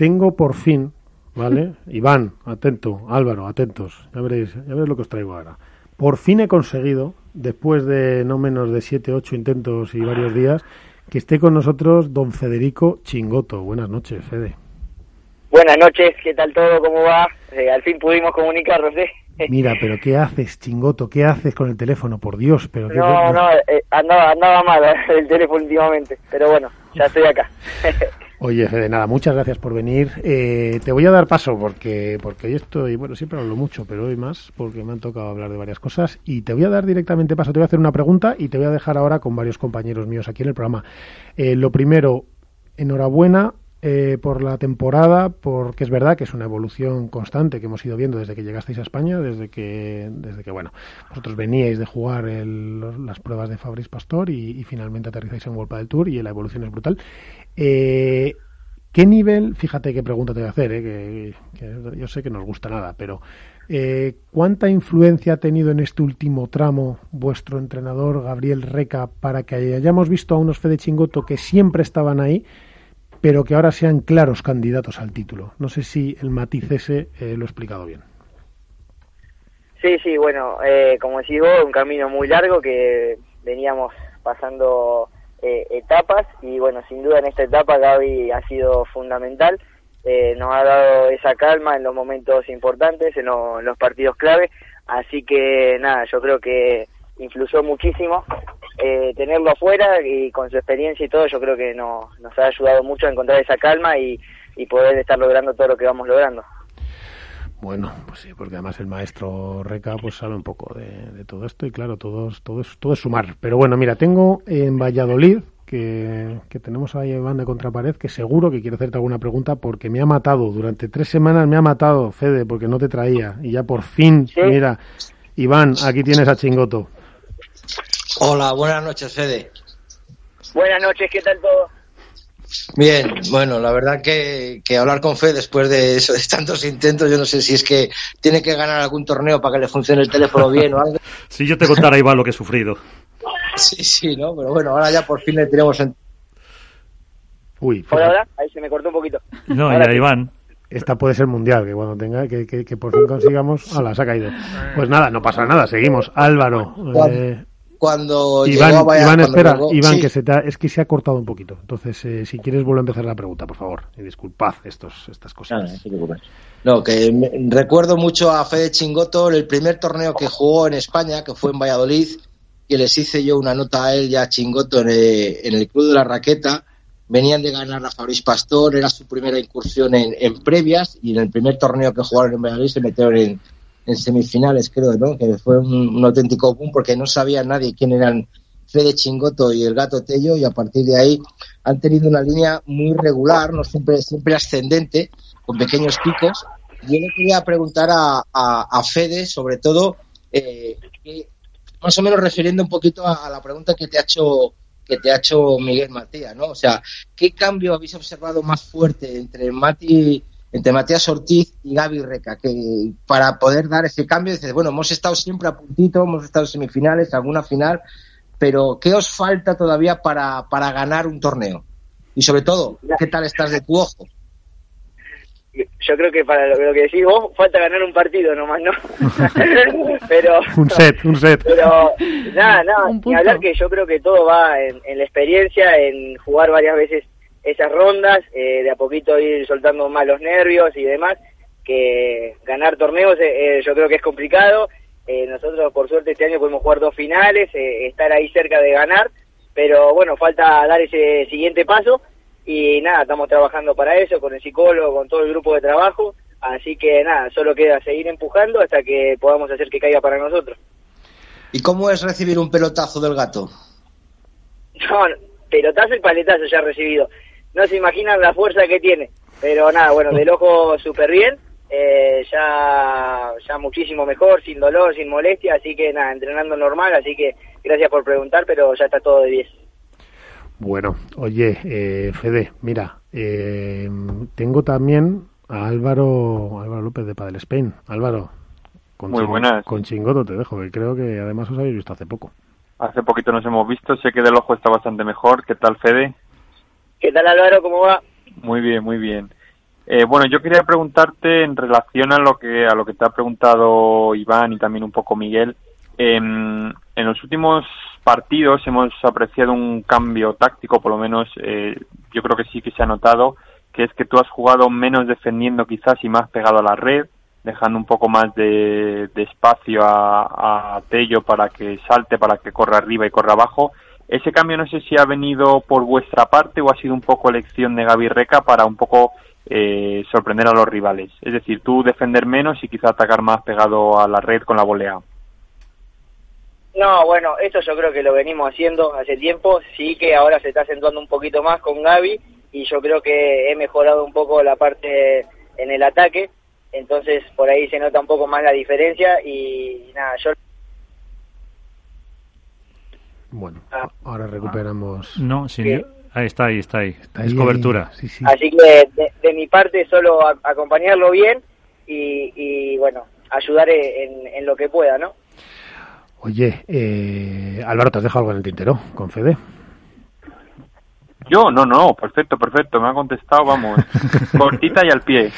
tengo por fin, ¿vale? Iván, atento, Álvaro, atentos, ya veréis, ya veréis lo que os traigo ahora. Por fin he conseguido, después de no menos de siete, ocho intentos y varios días, que esté con nosotros don Federico Chingoto. Buenas noches, Fede. Buenas noches, ¿qué tal todo? ¿Cómo va? Eh, al fin pudimos comunicarnos, ¿eh? Mira, pero ¿qué haces, Chingoto? ¿Qué haces con el teléfono? Por Dios, pero... No, no, eh, andaba, andaba mal el teléfono últimamente, pero bueno, ya estoy acá. Oye, Fede, nada, muchas gracias por venir. Eh, te voy a dar paso porque, porque hoy estoy, bueno, siempre hablo mucho, pero hoy más porque me han tocado hablar de varias cosas. Y te voy a dar directamente paso, te voy a hacer una pregunta y te voy a dejar ahora con varios compañeros míos aquí en el programa. Eh, lo primero, enhorabuena eh, por la temporada, porque es verdad que es una evolución constante que hemos ido viendo desde que llegasteis a España, desde que, desde que bueno, vosotros veníais de jugar las pruebas de Fabris Pastor y, finalmente aterrizáis en World del Tour y la evolución es brutal. Eh, ¿Qué nivel, fíjate qué pregunta te voy a hacer, eh, que, yo sé que no os gusta nada, pero eh, ¿cuánta influencia ha tenido en este último tramo vuestro entrenador Gabriel Reca para que hayamos visto a unos Fede Chingoto que siempre estaban ahí, pero que ahora sean claros candidatos al título? No sé si el matiz ese lo he explicado bien. Sí, sí, bueno, como decís vos, un camino muy largo que veníamos pasando eh, etapas y bueno, sin duda en esta etapa Gaby ha sido fundamental, eh, nos ha dado esa calma en los momentos importantes, en, los partidos clave, así que nada, yo creo que influyó muchísimo eh, tenerlo afuera y con su experiencia y todo, yo creo que nos ha ayudado mucho a encontrar esa calma y, y poder estar logrando todo lo que vamos logrando. Bueno, pues sí, porque además el maestro Reca pues sabe un poco de, todo esto y claro, todo, todo, es, todo es sumar. Pero bueno, mira, tengo en Valladolid que, tenemos ahí Iván de Contrapared que seguro que quiere hacerte alguna pregunta porque me ha matado, durante tres semanas me ha matado, Fede, porque no te traía y ya por fin, mira, Iván, aquí tienes a Chingoto. Hola, buenas noches, Fede. Buenas noches, ¿qué tal todo? Bien, bueno, la verdad que, hablar con Fe después de, eso, de tantos intentos, yo no sé si es que tiene que ganar algún torneo para que le funcione el teléfono bien o algo. Si yo te contara, Iván, lo que he sufrido. Sí, sí, ¿no? Pero bueno, ahora ya por fin le tenemos en... Uy, ahora, ahí se me cortó un poquito. No, ya, Iván. Esta puede ser mundial, que cuando tenga, que, que, por fin consigamos. ¡Hala, se ha caído! Pues nada, no pasa nada, seguimos. Álvaro. Eh, cuando Iván, Iván espera, Iván, que se es que se ha cortado un poquito. Entonces, eh, si quieres, vuelvo a empezar la pregunta, por favor. Y disculpad estos, estas cosas. no, que recuerdo mucho a Fede Chingoto el primer torneo que jugó en España, que fue en Valladolid, que les hice yo una nota a él ya Chingoto en el, Club de la Raqueta. Venían de ganar a Fabriz Pastor, era su primera incursión en, en previas y en el primer torneo que jugaron en Valladolid se metieron en, en semifinales, creo, ¿no? Que fue un, auténtico boom porque no sabía nadie quién eran Fede Chingoto y el Gato Tello y a partir de ahí han tenido una línea muy regular, no siempre, siempre ascendente, con pequeños picos. Yo le quería preguntar a, a, Fede, sobre todo, eh, más o menos refiriendo un poquito a, la pregunta que te ha hecho que te ha hecho Miguel Matías, ¿no? O sea, ¿qué cambio habéis observado más fuerte entre Mati entre Matías Ortiz y Gaby Reca, que para poder dar ese cambio, dices, bueno, hemos estado siempre a puntito, hemos estado en semifinales, alguna final, pero ¿qué os falta todavía para, para ganar un torneo? Y sobre todo, ¿qué tal estás de tu ojo? Yo creo que para lo, que decís vos, falta ganar un partido nomás, ¿no? pero Un set, un set. Pero nada, nada, ni hablar que yo creo que todo va en la experiencia, en jugar varias veces esas rondas, eh, de a poquito ir soltando más los nervios y demás, que ganar torneos eh, eh, yo creo que es complicado. nosotros por suerte este año pudimos jugar dos finales, estar ahí cerca de ganar, pero bueno, falta dar ese siguiente paso y nada, estamos trabajando para eso, con el psicólogo, con todo el grupo de trabajo, así que nada, solo queda seguir empujando hasta que podamos hacer que caiga para nosotros. ¿Y cómo es recibir un pelotazo del gato? No, pelotazo y paletazo ya recibido no se imaginan la fuerza que tiene. Pero nada, bueno, del ojo súper bien, eh, ya, ya muchísimo mejor, sin dolor, sin molestia, así que nada, entrenando normal, así que gracias por preguntar, pero ya está todo de 10. Bueno, oye, eh, Fede, mira, eh, tengo también a Álvaro, Álvaro López de Padel Spain. Álvaro, con, Muy buenas. con chingoto te dejo, que creo que además os habéis visto hace poco. Hace poquito nos hemos visto, sé que del ojo está bastante mejor. ¿Qué tal, Fede? ¿Qué tal Álvaro? ¿Cómo va? Muy bien, muy bien. Eh, bueno, yo quería preguntarte en relación a lo que a lo que te ha preguntado Iván y también un poco Miguel. Em, en los últimos partidos hemos apreciado un cambio táctico, por lo menos eh, yo creo que sí que se ha notado, que es que tú has jugado menos defendiendo quizás y más pegado a la red, dejando un poco más de, espacio a, Tello para que salte, para que corra arriba y corra abajo. Ese cambio no sé si ha venido por vuestra parte o ha sido un poco elección de Gaby Reca para un poco eh, sorprender a los rivales. Es decir, tú defender menos y quizá atacar más pegado a la red con la volea. No, bueno, esto yo creo que lo venimos haciendo hace tiempo, sí que ahora se está acentuando un poquito más con Gaby y yo creo que he mejorado un poco la parte en el ataque, entonces por ahí se nota un poco más la diferencia y nada, yo... Bueno, ah. ahora recuperamos... No, sí, ahí está, ahí está, ahí. es cobertura. Así que de, mi parte solo acompañarlo bien y, bueno, ayudar en, en lo que pueda, ¿no? Oye, eh, Álvaro, ¿te has dejado algo en el tintero con Fede? Yo, no, no, perfecto, perfecto, me ha contestado, vamos, cortita y al pie.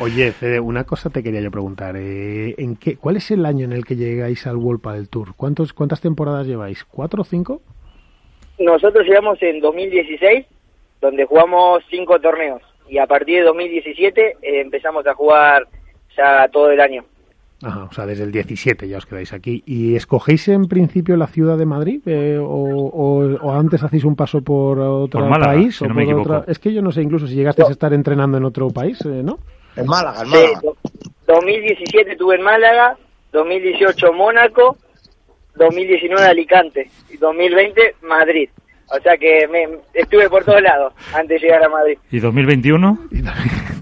Oye, Fede, una cosa te quería yo preguntar, eh, ¿en qué, ¿cuál es el año en el que llegáis al World del Tour? ¿Cuántos, ¿Cuántas temporadas lleváis? ¿Cuatro o cinco? Nosotros llegamos en 2016, donde jugamos cinco torneos, y a partir de 2017 eh, empezamos a jugar ya todo el año. Ajá, o sea, desde el 17 ya os quedáis aquí. ¿Y escogéis en principio la ciudad de Madrid? Eh, o, antes hacéis un paso por otro país? o por otra... Es que yo no sé, incluso si llegasteis a estar entrenando en otro país, eh, ¿no? En Málaga, en Málaga. 2017 tuve en Málaga, 2018 Mónaco, 2019 Alicante y 2020 Madrid. O sea que me, estuve por todos lados antes de llegar a Madrid. ¿Y 2021?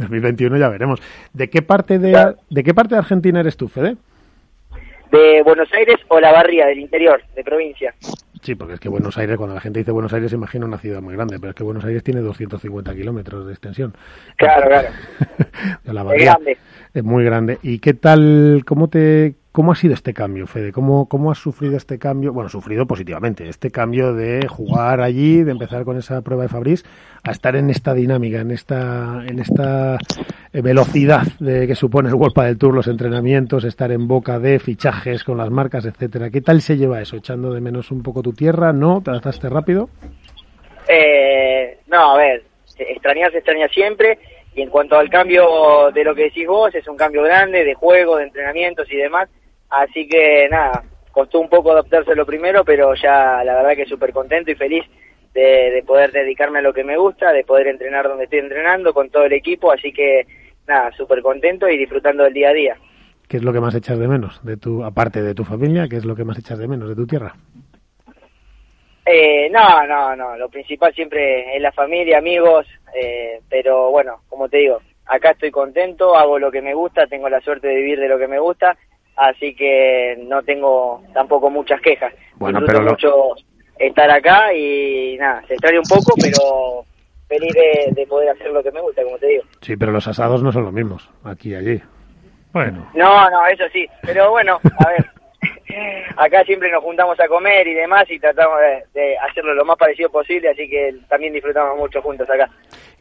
Y 2021 ya veremos. ¿De qué parte de, ¿de qué parte de Argentina eres tú, Fede? De Buenos Aires o la Barría, del interior, de provincia. Sí, porque es que Buenos Aires, cuando la gente dice Buenos Aires, se imagina una ciudad muy grande, pero es que Buenos Aires tiene 250 kilómetros de extensión. Claro, claro. la es grande. Es muy grande. ¿Y qué tal, cómo te, ¿Cómo ha sido este cambio, Fede? ¿Cómo, ¿Cómo has sufrido este cambio? Bueno, sufrido positivamente, este cambio de jugar allí, de empezar con esa prueba de Fabriz, a estar en esta dinámica, en esta, en esta eh, velocidad de que supone el World del Tour, los entrenamientos, estar en boca de fichajes con las marcas, etcétera. ¿Qué tal se lleva eso? ¿Echando de menos un poco tu tierra? ¿No? ¿Te adaptaste rápido? Eh, no, a ver, extrañar se extraña siempre. Y en cuanto al cambio de lo que decís vos, es un cambio grande de juego, de entrenamientos y demás Así que nada, costó un poco adaptarse lo primero, pero ya la verdad que súper contento y feliz de, poder dedicarme a lo que me gusta, de poder entrenar donde estoy entrenando con todo el equipo, así que nada, súper contento y disfrutando del día a día. ¿Qué es lo que más echas de menos, de tu, aparte de tu familia, qué es lo que más echas de menos de tu tierra? Eh, no, no, no, lo principal siempre es la familia, amigos, eh, pero bueno, como te digo, acá estoy contento, hago lo que me gusta, tengo la suerte de vivir de lo que me gusta así que no tengo tampoco muchas quejas. Bueno, pero mucho estar acá y nada, se extraña un poco, pero feliz de, poder hacer lo que me gusta, como te digo. Sí, pero los asados no son los mismos, aquí y allí. Bueno. No, no, eso sí, pero bueno, a ver, acá siempre nos juntamos a comer y demás y tratamos de, hacerlo lo más parecido posible, así que también disfrutamos mucho juntos acá.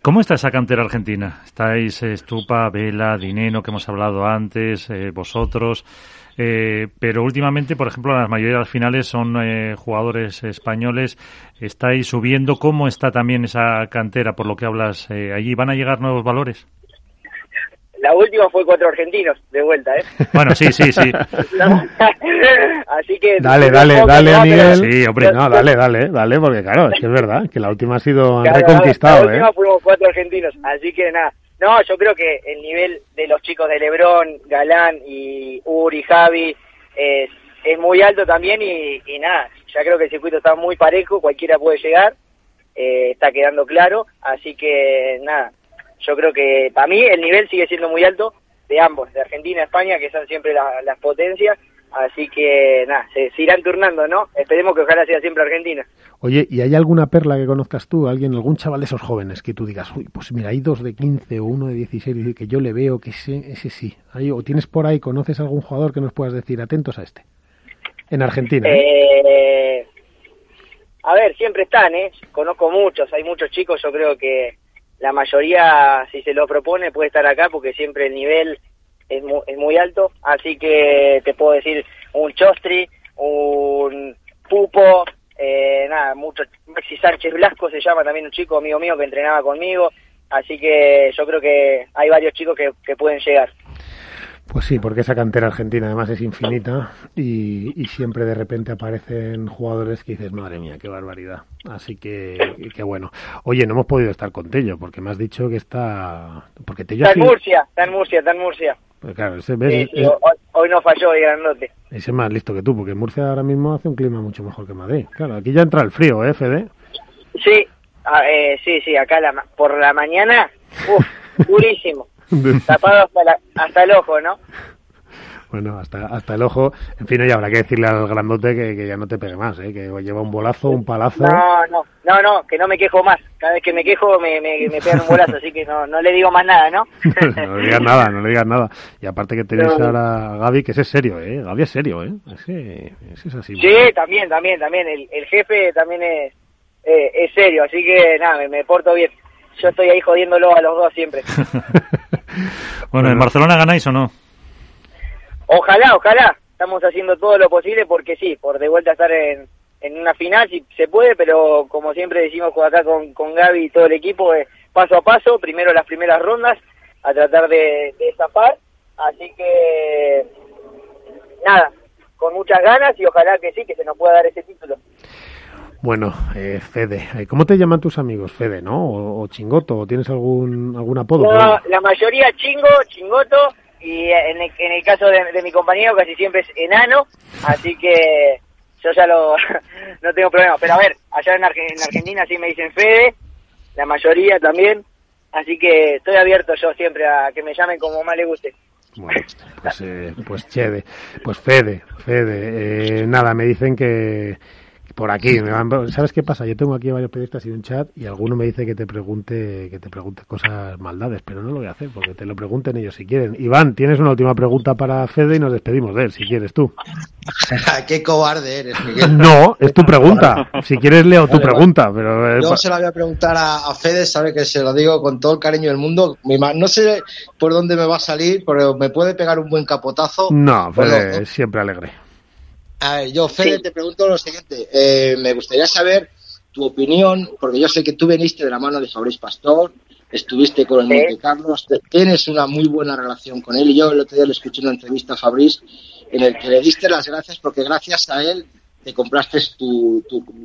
¿Cómo está esa cantera argentina? Estáis eh, Estupa, Vela, Dineno, que hemos hablado antes, eh, vosotros, eh, pero últimamente, por ejemplo, la mayoría de las finales son jugadores españoles. ¿Estáis subiendo? ¿Cómo está también esa cantera, por lo que hablas allí? ¿Van a llegar nuevos valores? La última fue cuatro argentinos de vuelta, ¿eh? Bueno, sí, sí, sí. Así que... Dale, dale, dale, a Miguel. Sí, hombre, no, dale, dale, dale, porque claro, es que es verdad, que la última ha sido reconquistado, La última ¿eh? fuimos cuatro argentinos, así que nada. No, yo creo que el nivel de los chicos de Lebrón, Galán y Uri, Javi, es, es muy alto también y, y nada, ya creo que el circuito está muy parejo, cualquiera puede llegar, eh, está quedando claro, así que nada, yo creo que para mí el nivel sigue siendo muy alto de ambos, de Argentina y España, que son siempre las potencias. Así que nada, se, irán turnando, ¿no? Esperemos que ojalá sea siempre Argentina. Oye, ¿y hay alguna perla que conozcas tú? ¿Alguien, algún chaval de esos jóvenes que tú digas, uy, pues mira, hay dos de 15 o uno de 16 que yo le veo que ese, ese sí? ¿O tienes por ahí, conoces algún jugador que nos puedas decir, atentos a este? En Argentina. ¿eh? eh a ver, siempre están, ¿eh? Conozco muchos, hay muchos chicos, yo creo que la mayoría, si se lo propone, puede estar acá porque siempre el nivel es muy, es muy alto. Así que te puedo decir un Chostri, un Pupo, eh, nada, mucho, Maxi Sánchez Blasco se llama también un chico amigo mío que entrenaba conmigo. Así que yo creo que hay varios chicos que, que pueden llegar. Pues sí, porque esa cantera argentina además es infinita y, siempre de repente aparecen jugadores que dices, madre mía, qué barbaridad. Así que, qué bueno. Oye, no hemos podido estar con Tello porque me has dicho que está... Porque Tello está en Murcia, está en Murcia, está en Murcia. Pues claro, ese, hoy, no falló el grandote. Ese es más listo que tú, porque Murcia ahora mismo hace un clima mucho mejor que Madrid. Claro, aquí ya entra el frío, ¿eh, Fede? Sí, eh, sí, sí, acá la, por la mañana, uff, durísimo. Tapado hasta, hasta el ojo, ¿no? Bueno, hasta, hasta el ojo. En fin, ya habrá que decirle al grandote que, ya no te pegue más, ¿eh? que lleva un bolazo, un palazo. No, no, no, no, que no me quejo más. Cada vez que me quejo me, me, me pegan un bolazo, así que no, no le digo más nada, ¿no? no le digas nada, no le digas nada. Y aparte que tenéis ahora a Gaby, que ese es serio, ¿eh? Gaby es serio, ¿eh? Ese, ese es así. Sí, también, también, también. El, el jefe también es, eh, es serio, así que nada, me, me porto bien. Yo estoy ahí jodiéndolo a los dos siempre. bueno, ¿en Barcelona ganáis o no? Ojalá, ojalá. Estamos haciendo todo lo posible porque sí, por de vuelta estar en, en una final si se puede, pero como siempre decimos acá con, con Gaby y todo el equipo, es paso a paso, primero las primeras rondas, a tratar de, de zafar. Así que, nada, con muchas ganas y ojalá que sí, que se nos pueda dar ese título. Bueno, eh, Fede, eh, ¿cómo te llaman tus amigos? Fede, ¿no? O, Chingoto, ¿o tienes algún, algún apodo? No, la mayoría Chingo, Chingoto, y en el, en el caso de, mi compañero casi siempre es enano, así que yo ya lo no tengo problema. Pero a ver, allá en, Argentina sí me dicen Fede, la mayoría también, así que estoy abierto yo siempre a que me llamen como más le guste. Bueno, pues, eh, pues Chede, pues Fede, Fede, eh, nada, me dicen que por aquí. ¿Sabes qué pasa? Yo tengo aquí varios periodistas y un chat y alguno me dice que te pregunte que te pregunte cosas maldades, pero no lo voy a hacer porque te lo pregunten ellos si quieren. Iván, tienes una última pregunta para Fede y nos despedimos de él, si quieres tú. Qué cobarde eres, Miguel. No, es tu pregunta. Si quieres leo tu pregunta, pero eh, yo se la voy a preguntar a, Fede, sabe que se lo digo con todo el cariño del mundo. No sé por dónde me va a salir, pero me puede pegar un buen capotazo. No, Fede, siempre alegre. A ver, yo, Fede, te pregunto lo siguiente. Eh, me gustaría saber tu opinión, porque yo sé que tú veniste de la mano de Fabrice Pastor, estuviste con el Monte Carlos, tienes una muy buena relación con él, y yo el otro día le escuché una entrevista a Fabrice en el que le diste las gracias porque gracias a él te compraste tu,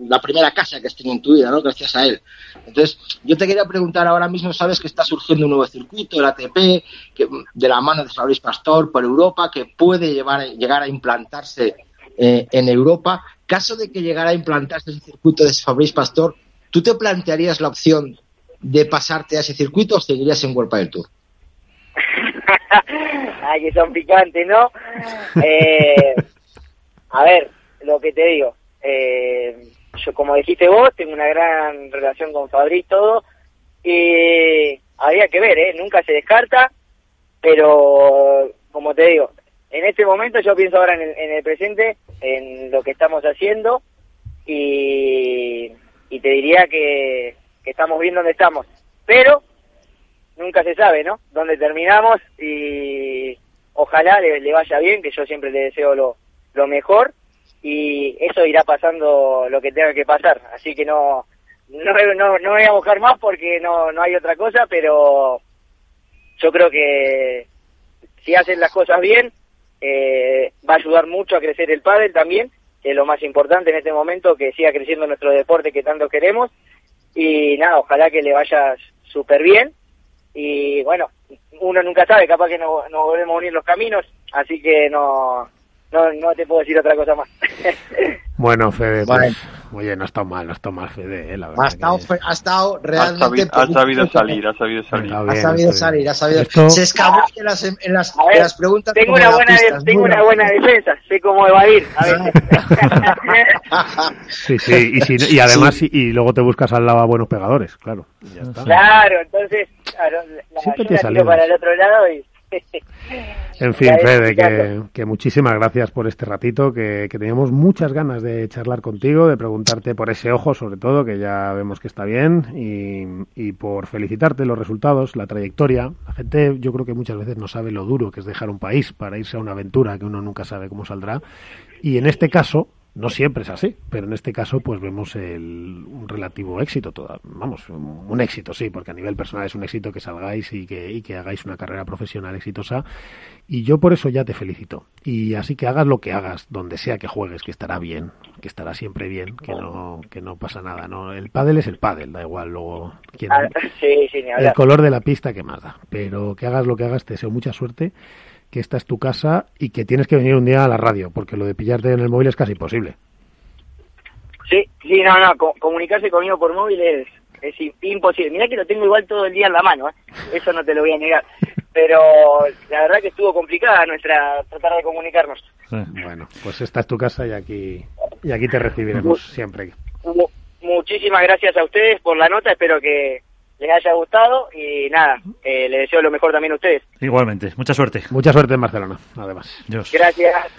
la primera casa que has tenido en tu vida, ¿no? Gracias a él. Entonces, yo te quería preguntar ahora mismo, sabes que está surgiendo un nuevo circuito, el ATP, que, de la mano de Fabrice Pastor por Europa, que puede llevar, llegar a implantarse eh, en Europa. Caso de que llegara a implantarse ese circuito de Fabrice Pastor, ¿tú te plantearías la opción de pasarte a ese circuito o seguirías en World del Tour? Ay, que son picantes, ¿no? Eh, a ver, lo que te digo, eh, yo como dijiste vos, tengo una gran relación con Fabrice todo, y había que ver, ¿eh? Nunca se descarta, pero como te digo, en este momento yo pienso ahora en el, presente, en lo que estamos haciendo y, te diría que, estamos bien donde estamos. Pero nunca se sabe, ¿no? Dónde terminamos y ojalá le, vaya bien, que yo siempre le deseo lo, lo mejor y eso irá pasando lo que tenga que pasar. Así que no, no, no, no voy a buscar más porque no, no hay otra cosa, pero yo creo que si hacen las cosas bien, eh, va a ayudar mucho a crecer el pádel también, que es lo más importante en este momento, que siga creciendo nuestro deporte que tanto queremos. Y nada, ojalá que le vaya súper bien. Y bueno, uno nunca sabe, capaz que no, nos volvemos a unir los caminos, así que no, no, no te puedo decir otra cosa más. Bueno, Fede, pues, oye, no ha estado mal, no ha estado mal, Fede, eh, la verdad. Ha estado, ha estado realmente. Ha sabido, salir, ha sabido salir. ha sabido salir, ha sabido. Se escapó en las, en las, en las preguntas. Tengo una buena, tengo una buena defensa, sé cómo evadir a sí, sí, y, si, y además, y, y, luego te buscas al lado a buenos pegadores, claro. Ya está. Claro, entonces, claro, la, yo la tiro para el otro lado y En fin, Fede, que, que, muchísimas gracias por este ratito, que, que, teníamos muchas ganas de charlar contigo, de preguntarte por ese ojo, sobre todo, que ya vemos que está bien, y, y por felicitarte los resultados, la trayectoria. La gente, yo creo que muchas veces no sabe lo duro que es dejar un país para irse a una aventura que uno nunca sabe cómo saldrá. Y en este caso, no siempre es así, pero en este caso pues vemos el, un relativo éxito, toda, vamos, un, éxito sí, porque a nivel personal es un éxito que salgáis y que, y que hagáis una carrera profesional exitosa y yo por eso ya te felicito. Y así que hagas lo que hagas, donde sea que juegues, que estará bien, que estará siempre bien, que no, que no pasa nada, ¿no? El pádel es el pádel, da igual luego quién, ah, sí, sí, el color de la pista que más da, pero que hagas lo que hagas te deseo mucha suerte que esta es tu casa y que tienes que venir un día a la radio, porque lo de pillarte en el móvil es casi imposible. Sí, sí, no, no, comunicarse conmigo por móvil es, es imposible. Mira que lo tengo igual todo el día en la mano, ¿eh? eso no te lo voy a negar. Pero la verdad que estuvo complicada nuestra tratar de comunicarnos. Bueno, pues esta es tu casa y aquí, y aquí te recibiremos siempre. Muchísimas gracias a ustedes por la nota, espero que les haya gustado y nada, eh, les deseo lo mejor también a ustedes. Igualmente, mucha suerte. Mucha suerte en Barcelona, además. Gracias.